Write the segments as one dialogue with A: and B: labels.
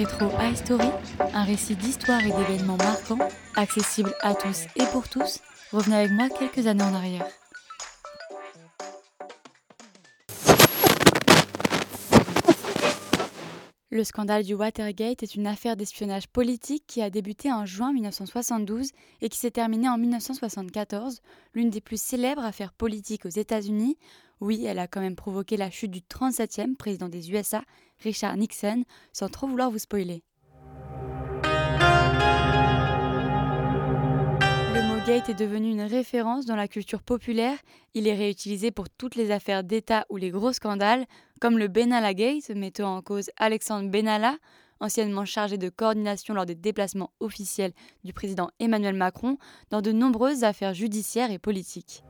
A: Rétro High Story, un récit d'histoire et d'événements marquants, accessible à tous et pour tous. Revenez avec moi quelques années en arrière. Le scandale du Watergate est une affaire d'espionnage politique qui a débuté en juin 1972 et qui s'est terminée en 1974, l'une des plus célèbres affaires politiques aux États-Unis. Oui, elle a quand même provoqué la chute du 37e président des USA, Richard Nixon, sans trop vouloir vous spoiler. Gate est devenu une référence dans la culture populaire. Il est réutilisé pour toutes les affaires d'État ou les gros scandales, comme le Benalla Gate, mettant en cause Alexandre Benalla, anciennement chargé de coordination lors des déplacements officiels du président Emmanuel Macron, dans de nombreuses affaires judiciaires et politiques.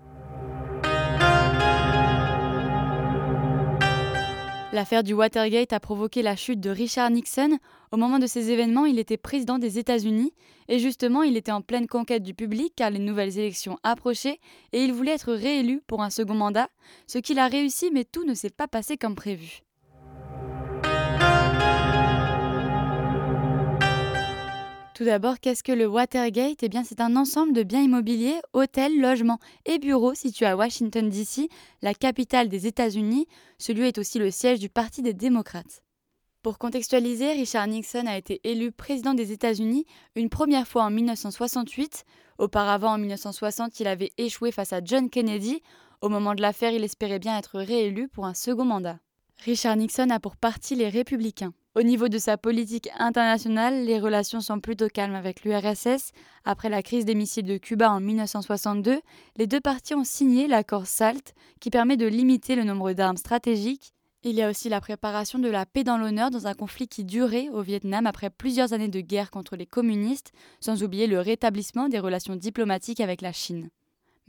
A: L'affaire du Watergate a provoqué la chute de Richard Nixon. Au moment de ces événements, il était président des États-Unis et justement, il était en pleine conquête du public car les nouvelles élections approchaient et il voulait être réélu pour un second mandat, ce qu'il a réussi mais tout ne s'est pas passé comme prévu. Tout d'abord, qu'est-ce que le Watergate? Eh bien, c'est un ensemble de biens immobiliers, hôtels, logements et bureaux situés à Washington, D.C., la capitale des États-Unis. Ce lieu est aussi le siège du Parti des démocrates. Pour contextualiser, Richard Nixon a été élu président des États-Unis une première fois en 1968. Auparavant, en 1960, il avait échoué face à John Kennedy. Au moment de l'affaire, il espérait bien être réélu pour un second mandat. Richard Nixon a pour parti les républicains. Au niveau de sa politique internationale, les relations sont plutôt calmes avec l'URSS. Après la crise des missiles de Cuba en 1962, les deux parties ont signé l'accord SALT qui permet de limiter le nombre d'armes stratégiques. Il y a aussi la préparation de la paix dans l'honneur dans un conflit qui durait au Vietnam après plusieurs années de guerre contre les communistes, sans oublier le rétablissement des relations diplomatiques avec la Chine.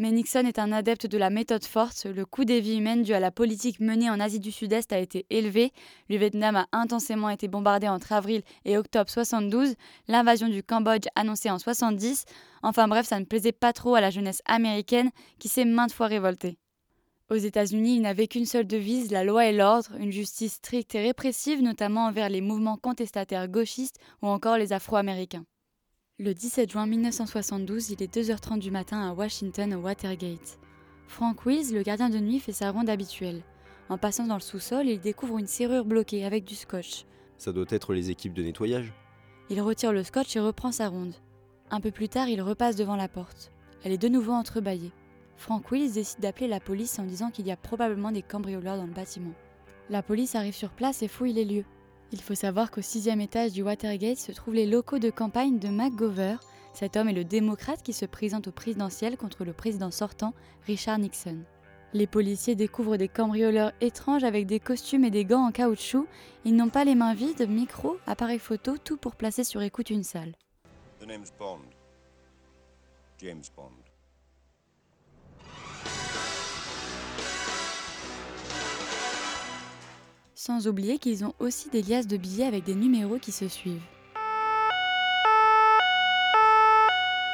A: Mais Nixon est un adepte de la méthode forte. Le coût des vies humaines dû à la politique menée en Asie du Sud-Est a été élevé. Le Vietnam a intensément été bombardé entre avril et octobre 72. L'invasion du Cambodge annoncée en 70. Enfin bref, ça ne plaisait pas trop à la jeunesse américaine qui s'est maintes fois révoltée. Aux États-Unis, il n'avait qu'une seule devise, la loi et l'ordre, une justice stricte et répressive, notamment envers les mouvements contestataires gauchistes ou encore les Afro-Américains. Le 17 juin 1972, il est 2h30 du matin à Washington au Watergate. Frank Wills, le gardien de nuit, fait sa ronde habituelle. En passant dans le sous-sol, il découvre une serrure bloquée avec du scotch.
B: Ça doit être les équipes de nettoyage.
A: Il retire le scotch et reprend sa ronde. Un peu plus tard, il repasse devant la porte. Elle est de nouveau entrebâillée. Frank Wills décide d'appeler la police en disant qu'il y a probablement des cambrioleurs dans le bâtiment. La police arrive sur place et fouille les lieux. Il faut savoir qu'au sixième étage du Watergate se trouvent les locaux de campagne de McGover. Cet homme est le démocrate qui se présente au présidentiel contre le président sortant, Richard Nixon. Les policiers découvrent des cambrioleurs étranges avec des costumes et des gants en caoutchouc. Ils n'ont pas les mains vides, micro, appareil photo, tout pour placer sur écoute une salle. Sans oublier qu'ils ont aussi des liasses de billets avec des numéros qui se suivent.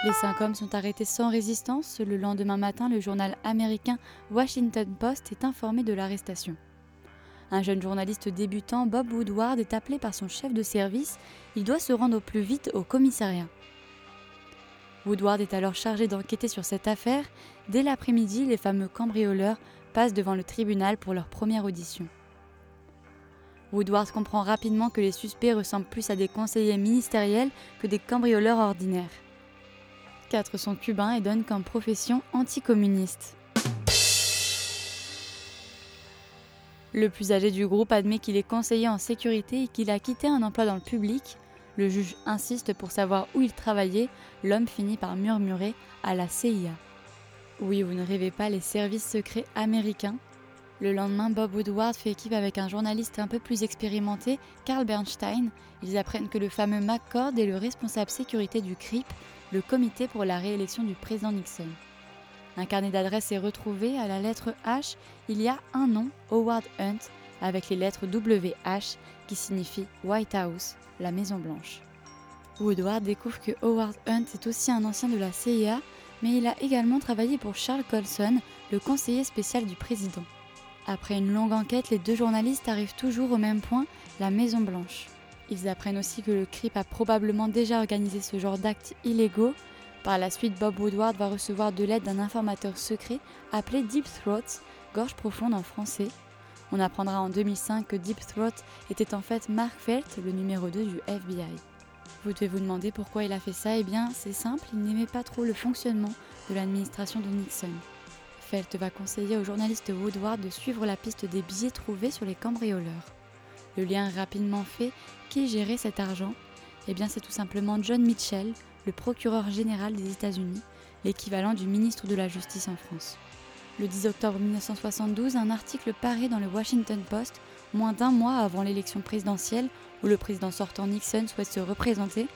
A: Les cinq hommes sont arrêtés sans résistance. Le lendemain matin, le journal américain Washington Post est informé de l'arrestation. Un jeune journaliste débutant, Bob Woodward, est appelé par son chef de service. Il doit se rendre au plus vite au commissariat. Woodward est alors chargé d'enquêter sur cette affaire. Dès l'après-midi, les fameux cambrioleurs passent devant le tribunal pour leur première audition. Woodward comprend rapidement que les suspects ressemblent plus à des conseillers ministériels que des cambrioleurs ordinaires. Quatre sont cubains et donnent comme profession anticommuniste. Le plus âgé du groupe admet qu'il est conseiller en sécurité et qu'il a quitté un emploi dans le public. Le juge insiste pour savoir où il travaillait. L'homme finit par murmurer à la CIA. Oui, vous ne rêvez pas, les services secrets américains le lendemain, Bob Woodward fait équipe avec un journaliste un peu plus expérimenté, Carl Bernstein. Ils apprennent que le fameux McCord est le responsable sécurité du CRIP, le comité pour la réélection du président Nixon. Un carnet d'adresses est retrouvé à la lettre H. Il y a un nom, Howard Hunt, avec les lettres WH qui signifie White House, la Maison Blanche. Woodward découvre que Howard Hunt est aussi un ancien de la CIA, mais il a également travaillé pour Charles Colson, le conseiller spécial du président. Après une longue enquête, les deux journalistes arrivent toujours au même point, la Maison Blanche. Ils apprennent aussi que le CRIP a probablement déjà organisé ce genre d'actes illégaux. Par la suite, Bob Woodward va recevoir de l'aide d'un informateur secret appelé Deep Throat, gorge profonde en français. On apprendra en 2005 que Deep Throat était en fait Mark Felt, le numéro 2 du FBI. Vous devez vous demander pourquoi il a fait ça Eh bien, c'est simple, il n'aimait pas trop le fonctionnement de l'administration de Nixon. Felt va conseiller au journaliste Woodward de suivre la piste des billets trouvés sur les cambrioleurs. Le lien rapidement fait, qui gérait cet argent? Eh bien, c'est tout simplement John Mitchell, le procureur général des États-Unis, l'équivalent du ministre de la Justice en France. Le 10 octobre 1972, un article paraît dans le Washington Post, moins d'un mois avant l'élection présidentielle où le président sortant Nixon souhaite se représenter.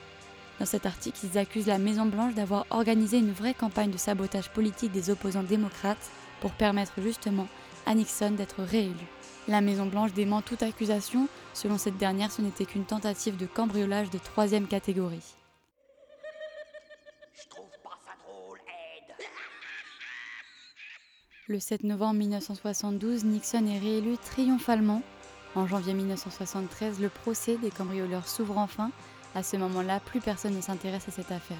A: Dans cet article, ils accusent la Maison-Blanche d'avoir organisé une vraie campagne de sabotage politique des opposants démocrates pour permettre justement à Nixon d'être réélu. La Maison-Blanche dément toute accusation. Selon cette dernière, ce n'était qu'une tentative de cambriolage de troisième catégorie. Le 7 novembre 1972, Nixon est réélu triomphalement. En janvier 1973, le procès des cambrioleurs s'ouvre enfin. À ce moment-là, plus personne ne s'intéresse à cette affaire.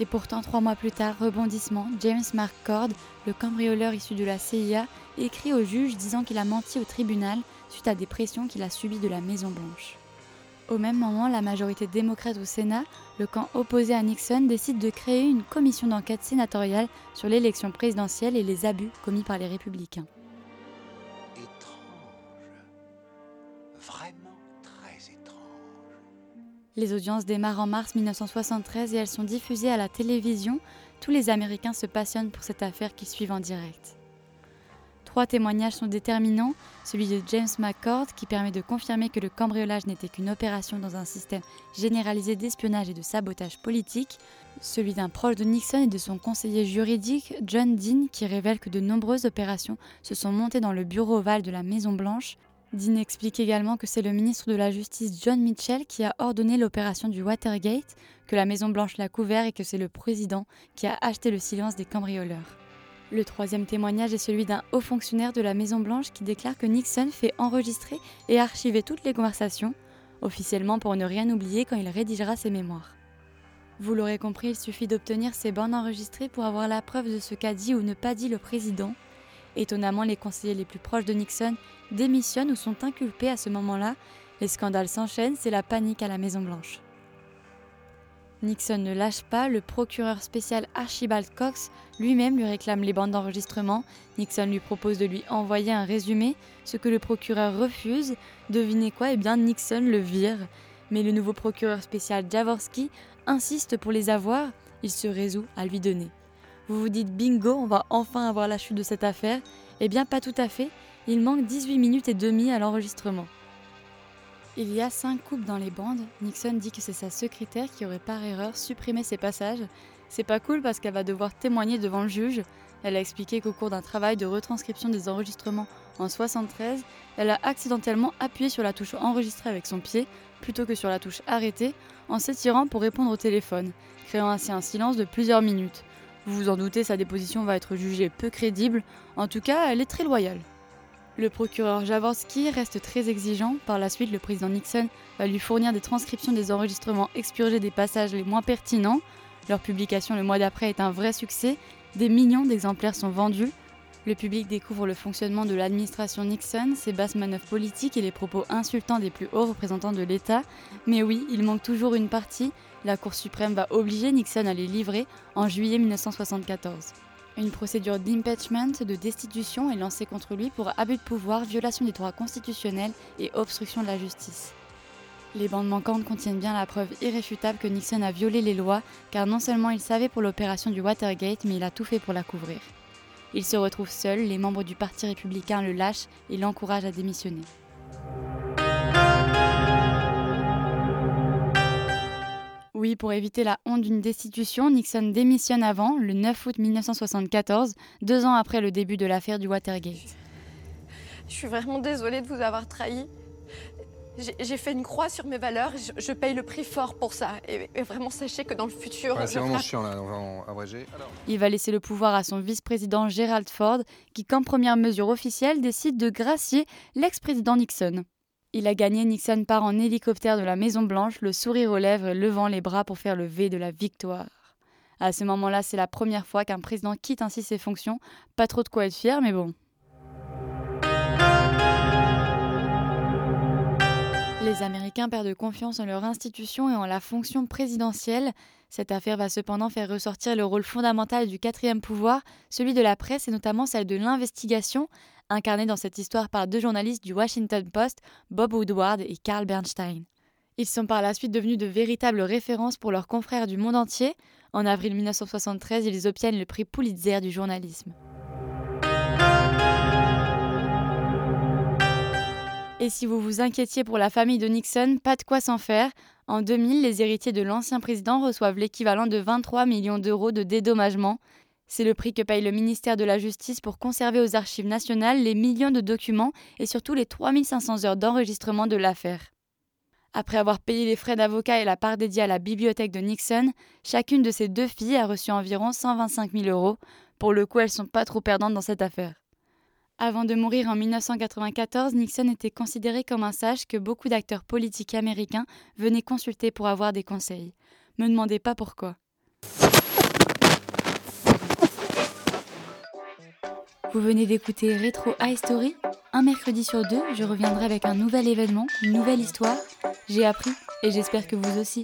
A: Et pourtant, trois mois plus tard, rebondissement, James Mark Cord, le cambrioleur issu de la CIA, écrit au juge disant qu'il a menti au tribunal suite à des pressions qu'il a subies de la Maison-Blanche. Au même moment, la majorité démocrate au Sénat, le camp opposé à Nixon, décide de créer une commission d'enquête sénatoriale sur l'élection présidentielle et les abus commis par les républicains. Les audiences démarrent en mars 1973 et elles sont diffusées à la télévision. Tous les Américains se passionnent pour cette affaire qui suivent en direct. Trois témoignages sont déterminants, celui de James McCord qui permet de confirmer que le cambriolage n'était qu'une opération dans un système généralisé d'espionnage et de sabotage politique, celui d'un proche de Nixon et de son conseiller juridique John Dean qui révèle que de nombreuses opérations se sont montées dans le bureau ovale de la Maison Blanche. Dean explique également que c'est le ministre de la Justice John Mitchell qui a ordonné l'opération du Watergate, que la Maison Blanche l'a couvert et que c'est le président qui a acheté le silence des cambrioleurs. Le troisième témoignage est celui d'un haut fonctionnaire de la Maison-Blanche qui déclare que Nixon fait enregistrer et archiver toutes les conversations, officiellement pour ne rien oublier quand il rédigera ses mémoires. Vous l'aurez compris, il suffit d'obtenir ces bandes enregistrées pour avoir la preuve de ce qu'a dit ou ne pas dit le président. Étonnamment, les conseillers les plus proches de Nixon démissionnent ou sont inculpés à ce moment-là. Les scandales s'enchaînent, c'est la panique à la Maison-Blanche. Nixon ne lâche pas, le procureur spécial Archibald Cox lui-même lui réclame les bandes d'enregistrement. Nixon lui propose de lui envoyer un résumé, ce que le procureur refuse. Devinez quoi? Eh bien, Nixon le vire. Mais le nouveau procureur spécial Jaworski insiste pour les avoir. Il se résout à lui donner. Vous vous dites bingo, on va enfin avoir la chute de cette affaire Eh bien, pas tout à fait. Il manque 18 minutes et demie à l'enregistrement. Il y a cinq coupes dans les bandes. Nixon dit que c'est sa secrétaire qui aurait par erreur supprimé ces passages. C'est pas cool parce qu'elle va devoir témoigner devant le juge. Elle a expliqué qu'au cours d'un travail de retranscription des enregistrements en 73, elle a accidentellement appuyé sur la touche enregistrer avec son pied plutôt que sur la touche arrêter en s'étirant pour répondre au téléphone, créant ainsi un silence de plusieurs minutes. Vous vous en doutez, sa déposition va être jugée peu crédible. En tout cas, elle est très loyale. Le procureur Jaworski reste très exigeant. Par la suite, le président Nixon va lui fournir des transcriptions des enregistrements expurgés des passages les moins pertinents. Leur publication le mois d'après est un vrai succès. Des millions d'exemplaires sont vendus. Le public découvre le fonctionnement de l'administration Nixon, ses basses manœuvres politiques et les propos insultants des plus hauts représentants de l'État. Mais oui, il manque toujours une partie. La Cour suprême va obliger Nixon à les livrer en juillet 1974. Une procédure d'impeachment, de destitution est lancée contre lui pour abus de pouvoir, violation des droits constitutionnels et obstruction de la justice. Les bandes manquantes contiennent bien la preuve irréfutable que Nixon a violé les lois, car non seulement il savait pour l'opération du Watergate, mais il a tout fait pour la couvrir. Il se retrouve seul, les membres du Parti républicain le lâchent et l'encouragent à démissionner. Oui, pour éviter la honte d'une destitution, Nixon démissionne avant, le 9 août 1974, deux ans après le début de l'affaire du Watergate.
C: Je suis vraiment désolée de vous avoir trahi. J'ai fait une croix sur mes valeurs, je, je, paye le prix fort pour ça. Et, et vraiment, sachez que dans le futur.
D: Ouais, c'est vraiment chiant là, on va en abréger.
A: Alors... Il va laisser le pouvoir à son vice-président Gerald Ford, qui, comme première mesure officielle, décide de gracier l'ex-président Nixon. Il a gagné, Nixon part en hélicoptère de la Maison Blanche, le sourire aux lèvres et levant les bras pour faire le V de la victoire. À ce moment-là, c'est la première fois qu'un président quitte ainsi ses fonctions. Pas trop de quoi être fier, mais bon. Les Américains perdent confiance en leur institution et en la fonction présidentielle. Cette affaire va cependant faire ressortir le rôle fondamental du quatrième pouvoir, celui de la presse et notamment celle de l'investigation, incarnée dans cette histoire par deux journalistes du Washington Post, Bob Woodward et Carl Bernstein. Ils sont par la suite devenus de véritables références pour leurs confrères du monde entier. En avril 1973, ils obtiennent le prix Pulitzer du journalisme. Et si vous vous inquiétiez pour la famille de Nixon, pas de quoi s'en faire. En 2000, les héritiers de l'ancien président reçoivent l'équivalent de 23 millions d'euros de dédommagement. C'est le prix que paye le ministère de la Justice pour conserver aux archives nationales les millions de documents et surtout les 3500 heures d'enregistrement de l'affaire. Après avoir payé les frais d'avocat et la part dédiée à la bibliothèque de Nixon, chacune de ses deux filles a reçu environ 125 000 euros. Pour le coup, elles sont pas trop perdantes dans cette affaire. Avant de mourir en 1994, Nixon était considéré comme un sage que beaucoup d'acteurs politiques américains venaient consulter pour avoir des conseils. Me demandez pas pourquoi. Vous venez d'écouter Retro High Un mercredi sur deux, je reviendrai avec un nouvel événement, une nouvelle histoire j'ai appris et j'espère que vous aussi.